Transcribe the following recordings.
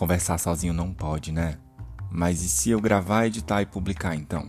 Conversar sozinho não pode, né? Mas e se eu gravar, editar e publicar então?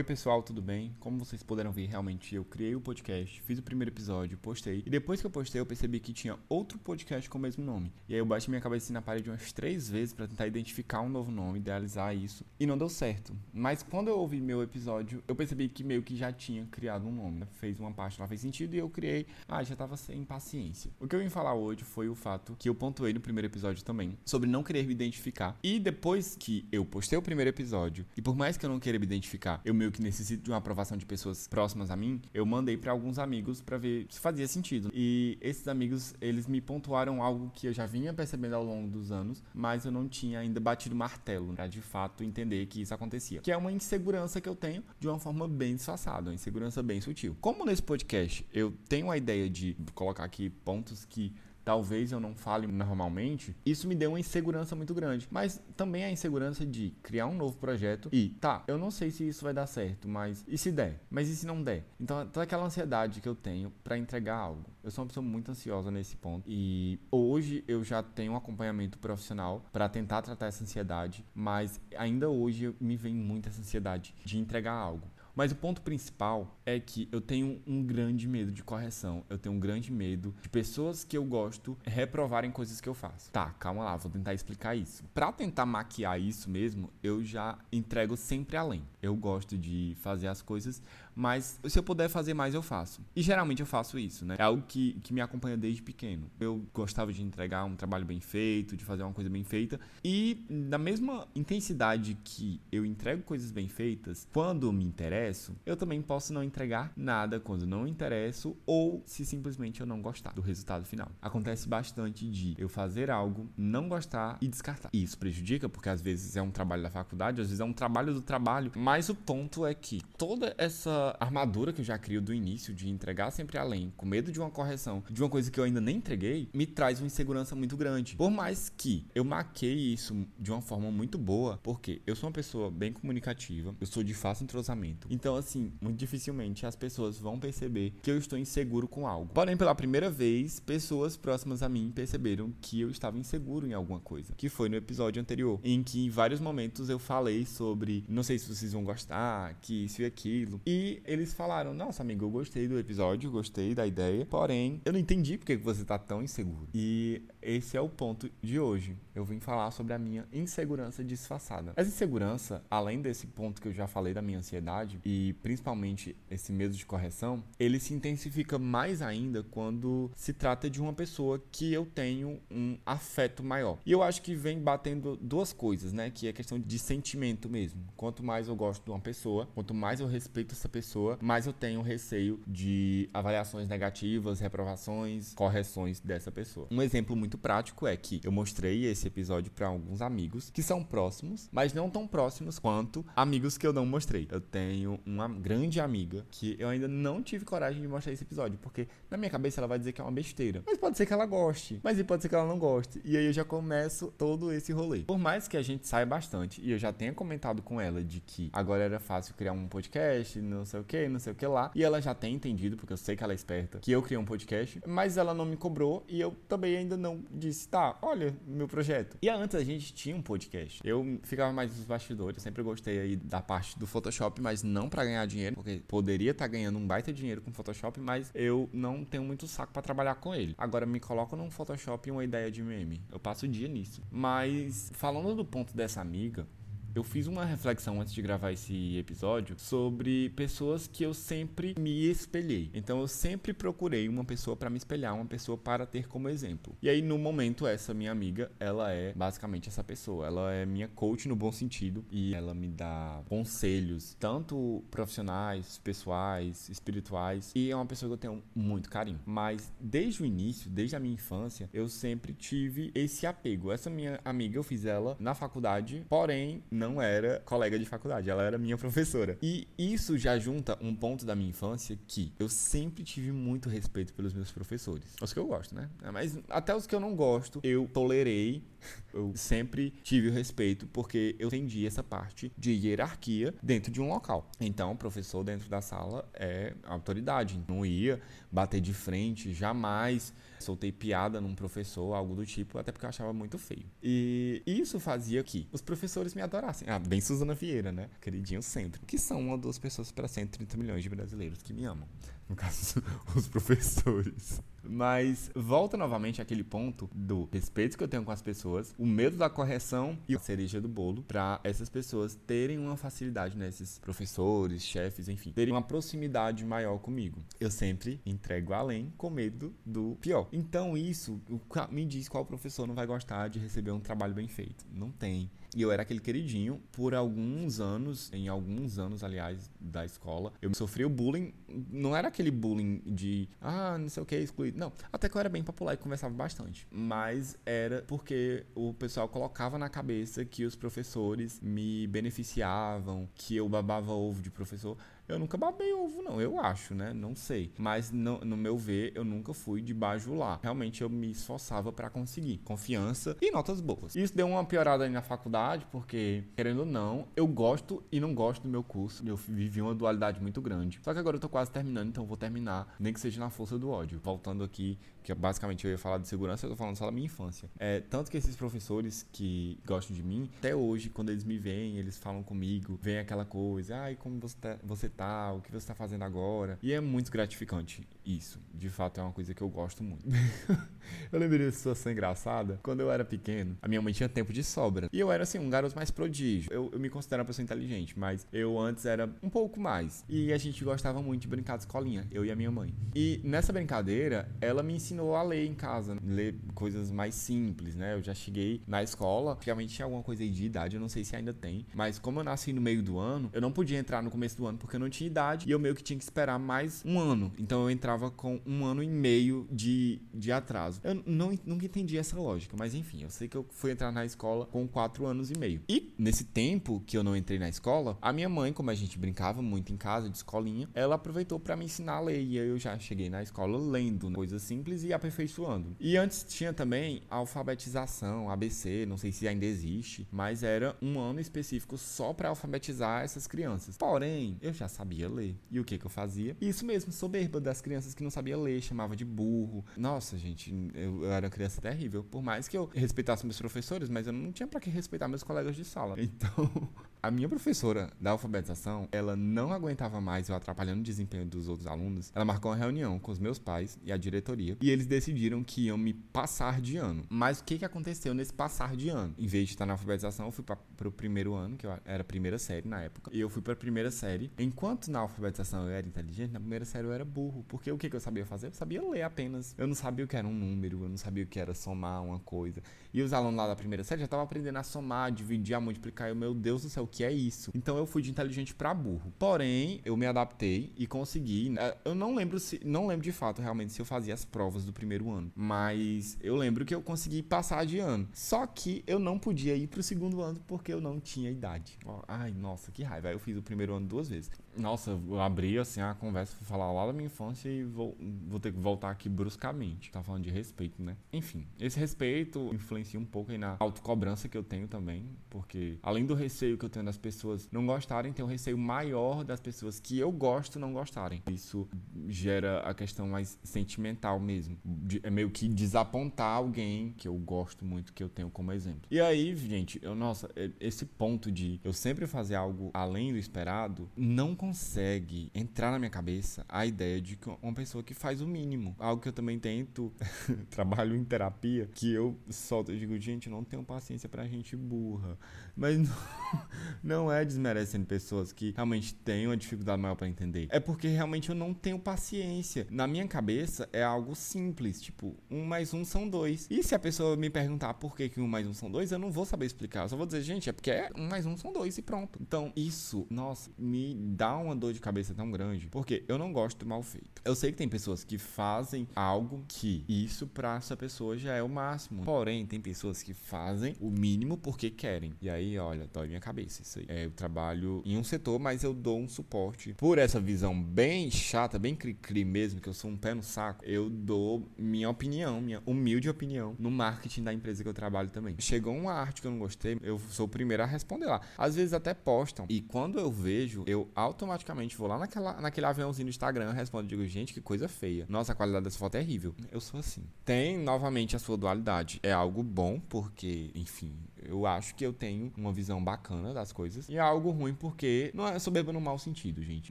Oi pessoal, tudo bem? Como vocês puderam ver, realmente eu criei o podcast, fiz o primeiro episódio, postei. E depois que eu postei, eu percebi que tinha outro podcast com o mesmo nome. E aí eu bati minha cabeça na parede umas três vezes para tentar identificar um novo nome, idealizar isso. E não deu certo. Mas quando eu ouvi meu episódio, eu percebi que meio que já tinha criado um nome. Né? Fez uma parte lá, fez sentido e eu criei. Ah, já tava sem paciência. O que eu vim falar hoje foi o fato que eu pontuei no primeiro episódio também, sobre não querer me identificar. E depois que eu postei o primeiro episódio, e por mais que eu não queira me identificar, eu meio que necessito de uma aprovação de pessoas próximas a mim, eu mandei para alguns amigos para ver se fazia sentido. E esses amigos, eles me pontuaram algo que eu já vinha percebendo ao longo dos anos, mas eu não tinha ainda batido martelo para de fato entender que isso acontecia. Que é uma insegurança que eu tenho de uma forma bem disfarçada, uma insegurança bem sutil. Como nesse podcast eu tenho a ideia de colocar aqui pontos que talvez eu não fale normalmente, isso me deu uma insegurança muito grande. Mas também a insegurança de criar um novo projeto e, tá, eu não sei se isso vai dar certo, mas e se der? Mas e se não der? Então, toda aquela ansiedade que eu tenho para entregar algo. Eu sou uma pessoa muito ansiosa nesse ponto e hoje eu já tenho um acompanhamento profissional para tentar tratar essa ansiedade, mas ainda hoje me vem muita essa ansiedade de entregar algo. Mas o ponto principal é que eu tenho um grande medo de correção. Eu tenho um grande medo de pessoas que eu gosto reprovarem coisas que eu faço. Tá, calma lá, vou tentar explicar isso. Para tentar maquiar isso mesmo, eu já entrego sempre além. Eu gosto de fazer as coisas, mas se eu puder fazer mais, eu faço. E geralmente eu faço isso, né? É algo que, que me acompanha desde pequeno. Eu gostava de entregar um trabalho bem feito, de fazer uma coisa bem feita. E na mesma intensidade que eu entrego coisas bem feitas, quando me interessa, interesso, eu também posso não entregar nada quando não interesso ou se simplesmente eu não gostar do resultado final. Acontece bastante de eu fazer algo, não gostar e descartar. E isso prejudica porque às vezes é um trabalho da faculdade, às vezes é um trabalho do trabalho, mas o ponto é que toda essa armadura que eu já crio do início de entregar sempre além, com medo de uma correção, de uma coisa que eu ainda nem entreguei, me traz uma insegurança muito grande. Por mais que eu maqueie isso de uma forma muito boa, porque eu sou uma pessoa bem comunicativa, eu sou de fácil entrosamento. Então, assim, muito dificilmente as pessoas vão perceber que eu estou inseguro com algo. Porém, pela primeira vez, pessoas próximas a mim perceberam que eu estava inseguro em alguma coisa. Que foi no episódio anterior, em que em vários momentos eu falei sobre não sei se vocês vão gostar, que isso e aquilo. E eles falaram: Nossa, amigo, eu gostei do episódio, gostei da ideia. Porém, eu não entendi porque você está tão inseguro. E esse é o ponto de hoje. Eu vim falar sobre a minha insegurança disfarçada. Essa insegurança, além desse ponto que eu já falei da minha ansiedade, e principalmente esse medo de correção, ele se intensifica mais ainda quando se trata de uma pessoa que eu tenho um afeto maior. E eu acho que vem batendo duas coisas, né? Que é questão de sentimento mesmo. Quanto mais eu gosto de uma pessoa, quanto mais eu respeito essa pessoa, mais eu tenho receio de avaliações negativas, reprovações, correções dessa pessoa. Um exemplo muito prático é que eu mostrei esse episódio para alguns amigos que são próximos, mas não tão próximos quanto amigos que eu não mostrei. Eu tenho uma grande amiga que eu ainda não tive coragem de mostrar esse episódio, porque na minha cabeça ela vai dizer que é uma besteira. Mas pode ser que ela goste, mas pode ser que ela não goste. E aí eu já começo todo esse rolê. Por mais que a gente saia bastante, e eu já tenha comentado com ela de que agora era fácil criar um podcast, não sei o que, não sei o que lá, e ela já tem entendido, porque eu sei que ela é esperta, que eu criei um podcast, mas ela não me cobrou e eu também ainda não disse, tá, olha meu projeto. E antes a gente tinha um podcast. Eu ficava mais nos bastidores, sempre gostei aí da parte do Photoshop, mas não para ganhar dinheiro, porque poderia estar tá ganhando um baita dinheiro com Photoshop, mas eu não tenho muito saco para trabalhar com ele. Agora me coloca num Photoshop uma ideia de meme. Eu passo o dia nisso. Mas falando do ponto dessa amiga, eu fiz uma reflexão antes de gravar esse episódio sobre pessoas que eu sempre me espelhei. Então eu sempre procurei uma pessoa para me espelhar, uma pessoa para ter como exemplo. E aí no momento essa minha amiga, ela é basicamente essa pessoa. Ela é minha coach no bom sentido e ela me dá conselhos, tanto profissionais, pessoais, espirituais, e é uma pessoa que eu tenho muito carinho. Mas desde o início, desde a minha infância, eu sempre tive esse apego. Essa minha amiga eu fiz ela na faculdade, porém não era colega de faculdade, ela era minha professora. E isso já junta um ponto da minha infância que eu sempre tive muito respeito pelos meus professores. Os que eu gosto, né? Mas até os que eu não gosto, eu tolerei eu sempre tive o respeito porque eu entendi essa parte de hierarquia dentro de um local. Então, o professor dentro da sala é autoridade. Não ia bater de frente, jamais soltei piada num professor, algo do tipo, até porque eu achava muito feio. E isso fazia que os professores me adorassem. Ah, bem Suzana Vieira, né? Queridinho sempre. Que são uma das pessoas para 130 milhões de brasileiros que me amam. No caso, os professores. Mas volta novamente àquele ponto do respeito que eu tenho com as pessoas, o medo da correção e a cereja do bolo para essas pessoas terem uma facilidade nesses professores, chefes, enfim, terem uma proximidade maior comigo. Eu sempre entrego além com medo do pior. Então isso me diz qual professor não vai gostar de receber um trabalho bem feito. Não tem. E eu era aquele queridinho por alguns anos, em alguns anos, aliás, da escola. Eu sofri o bullying, não era aquele bullying de, ah, não sei o que, excluído. Não, até que eu era bem popular e conversava bastante. Mas era porque o pessoal colocava na cabeça que os professores me beneficiavam, que eu babava ovo de professor. Eu nunca babei ovo, não, eu acho, né? Não sei. Mas no, no meu ver, eu nunca fui de bajular. Realmente eu me esforçava para conseguir confiança e notas boas. Isso deu uma piorada aí na faculdade, porque, querendo ou não, eu gosto e não gosto do meu curso. Eu vivi uma dualidade muito grande. Só que agora eu tô quase terminando, então eu vou terminar, nem que seja na força do ódio. Voltando aqui, que basicamente eu ia falar de segurança, eu tô falando só da minha infância. É, tanto que esses professores que gostam de mim, até hoje, quando eles me veem, eles falam comigo, vem aquela coisa, ai, como você tá, você tá tá, o que você está fazendo agora. E é muito gratificante isso. De fato, é uma coisa que eu gosto muito. eu lembrei de uma situação engraçada. Quando eu era pequeno, a minha mãe tinha tempo de sobra. E eu era, assim, um garoto mais prodígio. Eu, eu me considero uma pessoa inteligente, mas eu antes era um pouco mais. E a gente gostava muito de brincar de escolinha, eu e a minha mãe. E nessa brincadeira, ela me ensinou a ler em casa, ler coisas mais simples, né? Eu já cheguei na escola, realmente tinha alguma coisa aí de idade, eu não sei se ainda tem, mas como eu nasci no meio do ano, eu não podia entrar no começo do ano porque eu não tinha idade e eu meio que tinha que esperar mais um ano. Então eu entrava com um ano e meio de, de atraso. Eu não, nunca entendi essa lógica, mas enfim, eu sei que eu fui entrar na escola com quatro anos e meio. E nesse tempo que eu não entrei na escola, a minha mãe, como a gente brincava muito em casa, de escolinha, ela aproveitou para me ensinar a ler. E aí eu já cheguei na escola lendo né? coisas simples e aperfeiçoando. E antes tinha também a alfabetização, ABC, não sei se ainda existe, mas era um ano específico só para alfabetizar essas crianças. Porém, eu já sabia ler. E o que que eu fazia? Isso mesmo, soberba das crianças que não sabia ler, chamava de burro. Nossa, gente, eu, eu era uma criança terrível. Por mais que eu respeitasse meus professores, mas eu não tinha para que respeitar meus colegas de sala. Então, a minha professora da alfabetização, ela não aguentava mais eu atrapalhando o desempenho dos outros alunos. Ela marcou uma reunião com os meus pais e a diretoria e eles decidiram que iam me passar de ano. Mas o que que aconteceu nesse passar de ano? Em vez de estar na alfabetização, eu fui para o primeiro ano, que eu era a primeira série na época, e eu fui para a primeira série. Enquanto na alfabetização eu era inteligente, na primeira série eu era burro. Porque o que que eu sabia fazer? Eu sabia ler apenas. Eu não sabia o que era um número, eu não sabia o que era somar uma coisa. E os alunos lá da primeira série já estavam aprendendo a somar, dividir, a multiplicar. E eu, meu Deus do céu, que é isso? Então eu fui de inteligente para burro. Porém, eu me adaptei e consegui. Né? Eu não lembro se, não lembro de fato realmente se eu fazia as provas do primeiro ano, mas eu lembro que eu consegui passar de ano. Só que eu não podia ir pro segundo ano porque eu não tinha idade. Ai, nossa, que raiva. Eu fiz o primeiro ano duas vezes. Nossa, eu abri assim a conversa pra falar lá da minha infância e vou, vou ter que voltar aqui bruscamente. Tá falando de respeito, né? Enfim, esse respeito influencia um pouco aí na autocobrança que eu tenho também, porque além do receio que eu tenho das pessoas não gostarem, tem um receio maior das pessoas que eu gosto não gostarem. Isso gera a questão mais sentimental mesmo. De, é meio que desapontar alguém que eu gosto muito, que eu tenho como exemplo. E aí, gente, eu, nossa, esse ponto de eu sempre fazer algo além do esperado não consegue entrar na minha cabeça a ideia de que uma pessoa que faz o mínimo. Algo que eu também tento, trabalho em terapia, que eu solto, eu digo, gente, eu não tenho paciência pra gente burra. Mas não, não é desmerecendo pessoas que realmente têm uma dificuldade maior para entender. É porque realmente eu não tenho paciência. Na minha cabeça é algo simples, tipo, um mais um são dois. E se a pessoa me perguntar por que, que um mais um são dois, eu não vou saber explicar. Eu só vou dizer, gente, é porque é um mais um são dois e pronto. Então, isso, nossa, me dá uma dor de cabeça tão grande, porque eu não gosto do mal feito. Eu sei que tem pessoas que fazem algo que isso pra essa pessoa já é o máximo. Porém, tem pessoas que fazem o mínimo porque querem. E aí, olha, dói minha cabeça isso aí. É, eu trabalho em um setor, mas eu dou um suporte. Por essa visão bem chata, bem cri-cri mesmo, que eu sou um pé no saco, eu dou minha opinião, minha humilde opinião no marketing da empresa que eu trabalho também. Chegou uma arte que eu não gostei, eu sou o primeiro a responder lá. Às vezes até postam. E quando eu vejo, eu automaticamente vou lá naquela, naquele aviãozinho do Instagram, respondo, digo, gente, que coisa feia. Nossa, a qualidade dessa foto é terrível. Eu sou assim. Tem novamente a sua dualidade. É algo bom, porque, enfim, eu acho que eu tenho uma visão bacana das coisas. E é algo ruim porque não é soberba no mau sentido, gente.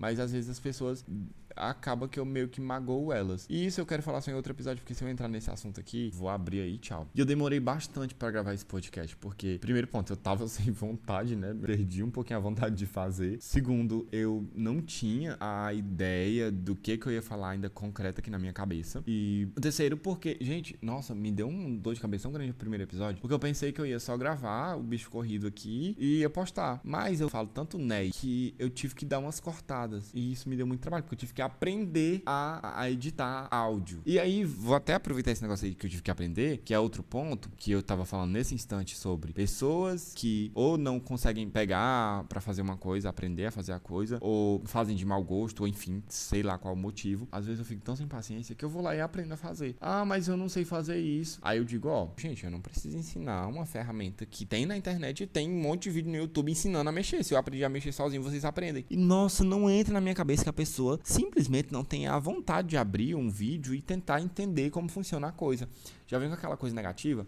Mas às vezes as pessoas acaba que eu meio que magoo elas. E isso eu quero falar só em outro episódio, porque se eu entrar nesse assunto aqui, vou abrir aí, tchau. E eu demorei bastante para gravar esse podcast, porque, primeiro ponto, eu tava sem vontade, né? Perdi um pouquinho a vontade de fazer. Segundo, eu não tinha a ideia do que, que eu ia falar ainda concreta aqui na minha cabeça. E terceiro, porque, gente, nossa, me deu um dor de cabeça tão grande no primeiro episódio, porque eu pensei que eu ia só gravar o bicho corrido aqui e ia postar. Mas eu falo tanto né que eu tive que dar umas cortadas. E isso me deu muito trabalho, porque eu tive que aprender a, a editar áudio. E aí, vou até aproveitar esse negócio aí que eu tive que aprender, que é outro ponto que eu tava falando nesse instante sobre pessoas que ou não conseguem pegar para fazer uma coisa, aprender a fazer a coisa, ou fazem de mau gosto, ou enfim, sei lá qual o motivo. Às vezes eu fico tão sem paciência que eu vou lá e aprendo a fazer. Ah, mas eu não sei fazer isso. Aí eu digo, ó, gente, eu não preciso ensinar uma ferramenta que tem na internet e tem um monte de vídeo no YouTube ensinando a mexer. Se eu aprendi a mexer sozinho, vocês aprendem. E nossa, não entra na minha cabeça que a pessoa simplesmente simplesmente não tem a vontade de abrir um vídeo e tentar entender como funciona a coisa. Já vem com aquela coisa negativa?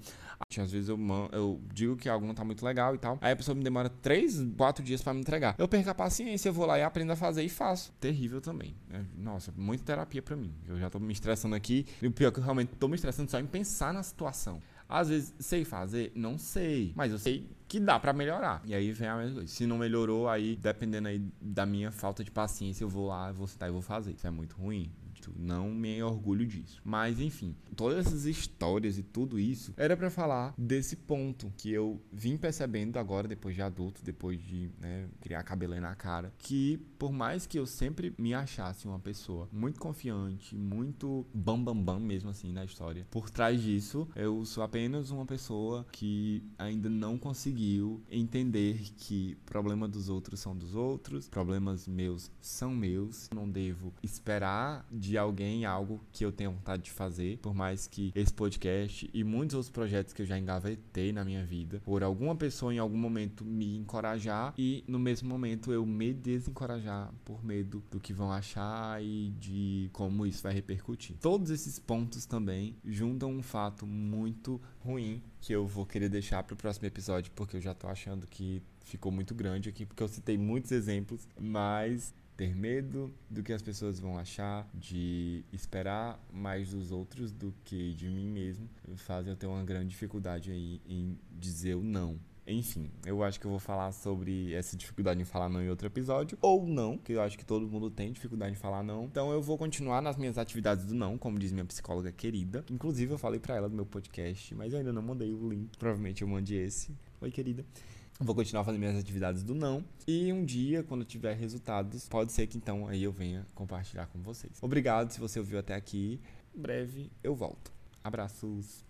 Às vezes eu, eu digo que algo não tá muito legal e tal. Aí a pessoa me demora 3, 4 dias para me entregar. Eu perco a paciência, eu vou lá e aprendo a fazer e faço. Terrível também. Né? Nossa, muita terapia para mim. Eu já tô me estressando aqui. E o pior é que eu realmente tô me estressando só em pensar na situação. Às vezes, sei fazer? Não sei. Mas eu sei que dá para melhorar. E aí vem a mesma coisa. Se não melhorou, aí, dependendo aí da minha falta de paciência, eu vou lá, vou sentar e vou fazer. Isso é muito ruim. Não me orgulho disso. Mas enfim, todas essas histórias e tudo isso era para falar desse ponto que eu vim percebendo agora, depois de adulto, depois de né, criar cabelo na cara, que por mais que eu sempre me achasse uma pessoa muito confiante, muito bam bam bam mesmo assim na história, por trás disso eu sou apenas uma pessoa que ainda não conseguiu entender que problema dos outros são dos outros, problemas meus são meus, não devo esperar de de alguém algo que eu tenho vontade de fazer, por mais que esse podcast e muitos outros projetos que eu já engavetei na minha vida, por alguma pessoa em algum momento me encorajar e no mesmo momento eu me desencorajar por medo do que vão achar e de como isso vai repercutir. Todos esses pontos também juntam um fato muito ruim que eu vou querer deixar para o próximo episódio, porque eu já tô achando que ficou muito grande aqui, porque eu citei muitos exemplos, mas ter medo do que as pessoas vão achar, de esperar mais dos outros do que de mim mesmo, fazem eu ter uma grande dificuldade aí em dizer o não. Enfim, eu acho que eu vou falar sobre essa dificuldade em falar não em outro episódio, ou não, que eu acho que todo mundo tem dificuldade em falar não. Então eu vou continuar nas minhas atividades do não, como diz minha psicóloga querida. Inclusive eu falei para ela do meu podcast, mas eu ainda não mandei o link. Provavelmente eu mande esse. Oi, querida. Vou continuar fazendo minhas atividades do não. E um dia, quando tiver resultados, pode ser que então aí eu venha compartilhar com vocês. Obrigado se você ouviu até aqui. Em breve eu volto. Abraços.